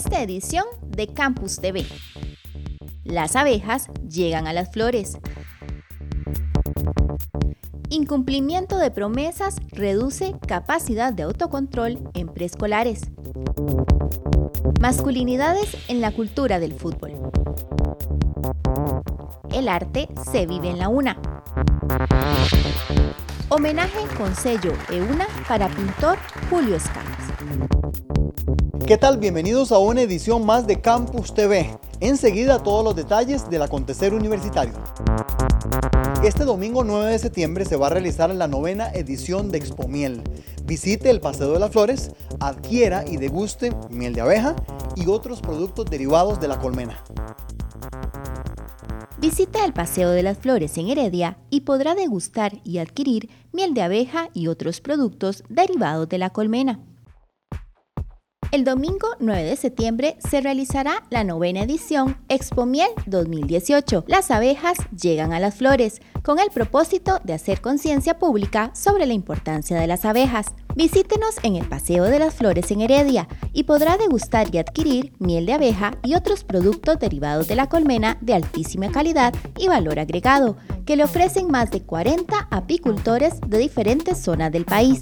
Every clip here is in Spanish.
esta edición de Campus TV. Las abejas llegan a las flores. Incumplimiento de promesas reduce capacidad de autocontrol en preescolares. Masculinidades en la cultura del fútbol. El arte se vive en la una. Homenaje con sello EUNA para pintor Julio Escamas. ¿Qué tal? Bienvenidos a una edición más de Campus TV. Enseguida todos los detalles del acontecer universitario. Este domingo 9 de septiembre se va a realizar la novena edición de Expo Miel. Visite el Paseo de las Flores, adquiera y deguste miel de abeja y otros productos derivados de la colmena. Visita el Paseo de las Flores en Heredia y podrá degustar y adquirir miel de abeja y otros productos derivados de la colmena. El domingo 9 de septiembre se realizará la novena edición Expo Miel 2018. Las abejas llegan a las flores, con el propósito de hacer conciencia pública sobre la importancia de las abejas. Visítenos en el Paseo de las Flores en Heredia y podrá degustar y adquirir miel de abeja y otros productos derivados de la colmena de altísima calidad y valor agregado, que le ofrecen más de 40 apicultores de diferentes zonas del país.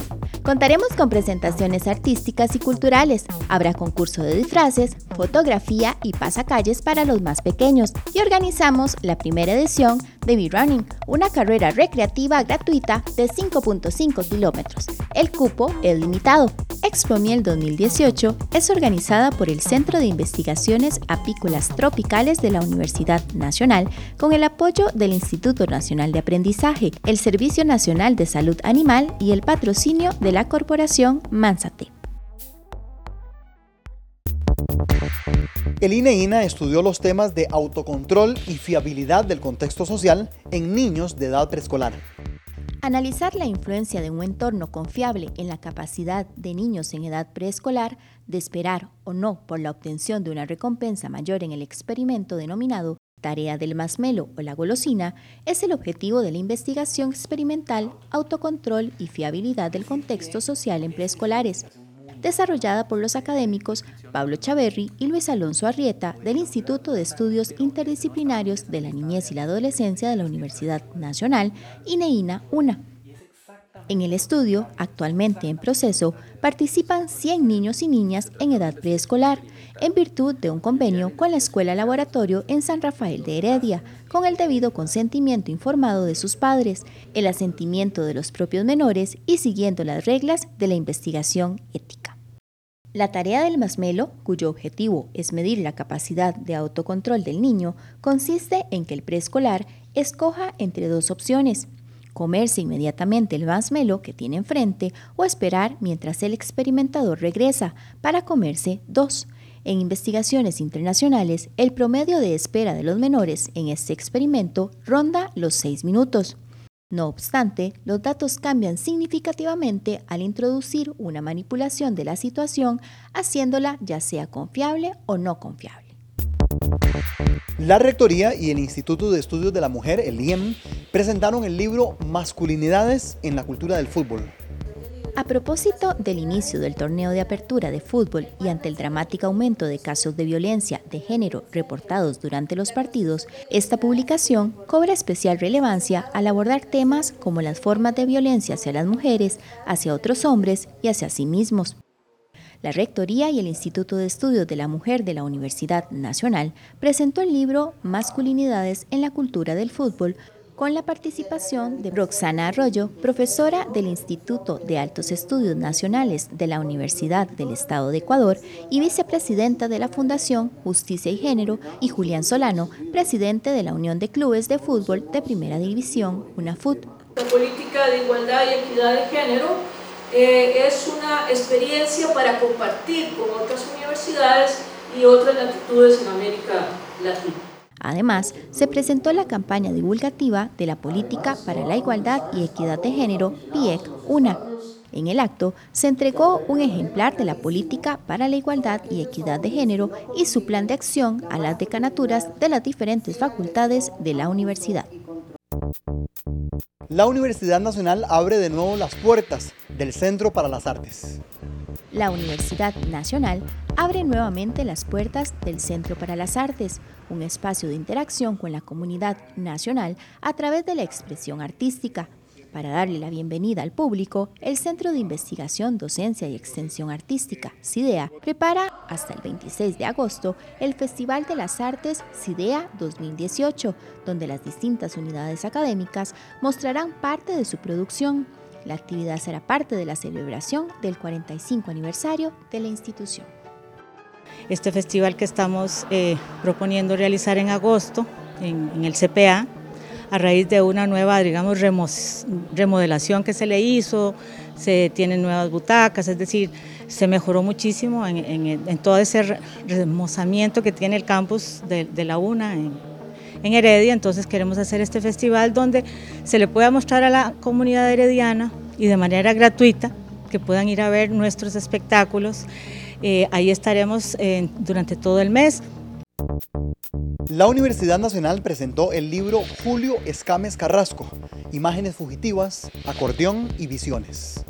Contaremos con presentaciones artísticas y culturales, habrá concurso de disfraces, fotografía y pasacalles para los más pequeños y organizamos la primera edición de B-Running, una carrera recreativa gratuita de 5.5 kilómetros. El cupo es limitado. Expo Miel 2018 es organizada por el Centro de Investigaciones Apícolas Tropicales de la Universidad Nacional con el apoyo del Instituto Nacional de Aprendizaje, el Servicio Nacional de Salud Animal y el patrocinio de la Corporación Mansate. El INEINA estudió los temas de autocontrol y fiabilidad del contexto social en niños de edad preescolar. Analizar la influencia de un entorno confiable en la capacidad de niños en edad preescolar de esperar o no por la obtención de una recompensa mayor en el experimento denominado tarea del masmelo o la golosina es el objetivo de la investigación experimental, autocontrol y fiabilidad del contexto social en preescolares desarrollada por los académicos Pablo Chaverri y Luis Alonso Arrieta del Instituto de Estudios Interdisciplinarios de la Niñez y la Adolescencia de la Universidad Nacional, INEINA UNA. En el estudio, actualmente en proceso, participan 100 niños y niñas en edad preescolar, en virtud de un convenio con la Escuela Laboratorio en San Rafael de Heredia, con el debido consentimiento informado de sus padres, el asentimiento de los propios menores y siguiendo las reglas de la investigación ética. La tarea del masmelo, cuyo objetivo es medir la capacidad de autocontrol del niño, consiste en que el preescolar escoja entre dos opciones, comerse inmediatamente el masmelo que tiene enfrente o esperar mientras el experimentador regresa para comerse dos. En investigaciones internacionales, el promedio de espera de los menores en este experimento ronda los seis minutos. No obstante, los datos cambian significativamente al introducir una manipulación de la situación, haciéndola ya sea confiable o no confiable. La Rectoría y el Instituto de Estudios de la Mujer, el IEM, presentaron el libro Masculinidades en la Cultura del Fútbol. A propósito del inicio del torneo de apertura de fútbol y ante el dramático aumento de casos de violencia de género reportados durante los partidos, esta publicación cobra especial relevancia al abordar temas como las formas de violencia hacia las mujeres, hacia otros hombres y hacia sí mismos. La Rectoría y el Instituto de Estudios de la Mujer de la Universidad Nacional presentó el libro Masculinidades en la Cultura del Fútbol con la participación de Roxana Arroyo, profesora del Instituto de Altos Estudios Nacionales de la Universidad del Estado de Ecuador y vicepresidenta de la Fundación Justicia y Género, y Julián Solano, presidente de la Unión de Clubes de Fútbol de Primera División, UNAFUT. La política de igualdad y equidad de género eh, es una experiencia para compartir con otras universidades y otras latitudes en América Latina. Además, se presentó la campaña divulgativa de la Política para la Igualdad y Equidad de Género, PIEC UNA. En el acto se entregó un ejemplar de la Política para la Igualdad y Equidad de Género y su plan de acción a las decanaturas de las diferentes facultades de la universidad. La Universidad Nacional abre de nuevo las puertas del Centro para las Artes. La Universidad Nacional abre nuevamente las puertas del Centro para las Artes, un espacio de interacción con la comunidad nacional a través de la expresión artística. Para darle la bienvenida al público, el Centro de Investigación, Docencia y Extensión Artística, CIDEA, prepara hasta el 26 de agosto el Festival de las Artes CIDEA 2018, donde las distintas unidades académicas mostrarán parte de su producción. La actividad será parte de la celebración del 45 aniversario de la institución. Este festival que estamos eh, proponiendo realizar en agosto en, el CPA a raíz de una nueva, digamos, remodelación que se le hizo, se tienen nuevas butacas, es decir, se mejoró muchísimo en, todo ese remozamiento que tiene el campus de, la UNA en, Heredia, entonces queremos hacer este festival donde se le pueda mostrar a la comunidad herediana y de manera gratuita que puedan ir a ver nuestros espectáculos. Eh, ahí estaremos eh, durante todo el mes. La Universidad Nacional presentó el libro Julio Escames Carrasco, Imágenes Fugitivas, Acordeón y Visiones.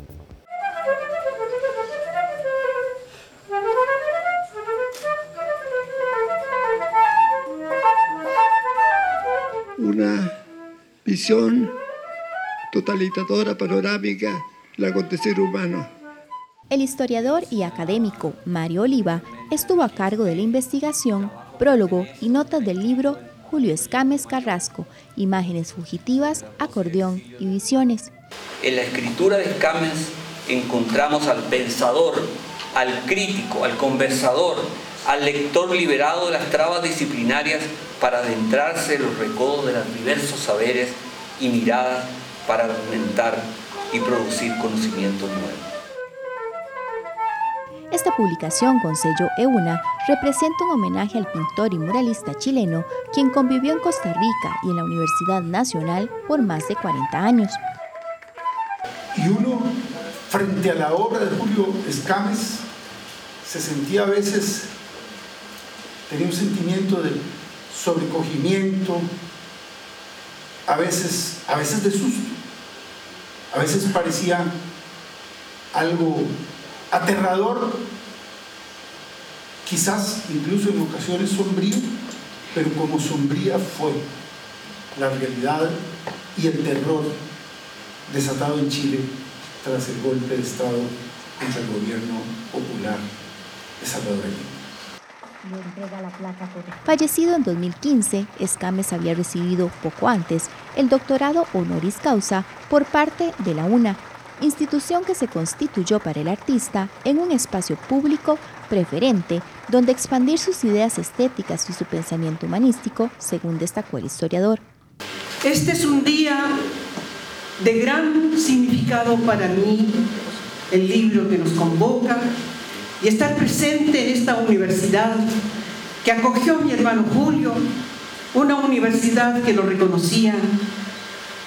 Una visión totalizadora, panorámica del acontecer humano. El historiador y académico Mario Oliva estuvo a cargo de la investigación prólogo y notas del libro Julio Escames Carrasco, Imágenes Fugitivas, Acordeón y Visiones. En la escritura de Escames encontramos al pensador, al crítico, al conversador, al lector liberado de las trabas disciplinarias para adentrarse en los recodos de los diversos saberes y miradas para argumentar y producir conocimientos nuevos. Esta publicación con sello EUNA representa un homenaje al pintor y muralista chileno quien convivió en Costa Rica y en la Universidad Nacional por más de 40 años. Y uno, frente a la obra de Julio Escames, se sentía a veces, tenía un sentimiento de sobrecogimiento, a veces, a veces de susto, a veces parecía algo aterrador, quizás incluso en ocasiones sombrío, pero como sombría fue la realidad y el terror desatado en Chile tras el golpe de Estado contra el gobierno popular de Salvador. Fallecido en 2015, Escames había recibido poco antes el doctorado honoris causa por parte de la UNA institución que se constituyó para el artista en un espacio público preferente donde expandir sus ideas estéticas y su pensamiento humanístico, según destacó el historiador. Este es un día de gran significado para mí, el libro que nos convoca y estar presente en esta universidad que acogió a mi hermano Julio, una universidad que lo reconocía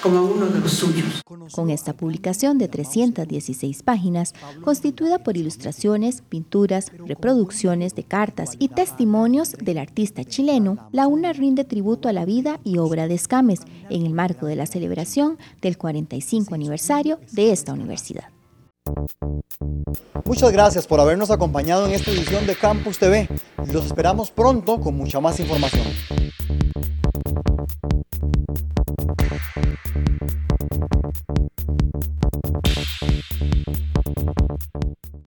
como uno de los suyos. Con esta publicación de 316 páginas, constituida por ilustraciones, pinturas, reproducciones de cartas y testimonios del artista chileno, la UNA rinde tributo a la vida y obra de Escames en el marco de la celebración del 45 aniversario de esta universidad. Muchas gracias por habernos acompañado en esta edición de Campus TV. Los esperamos pronto con mucha más información.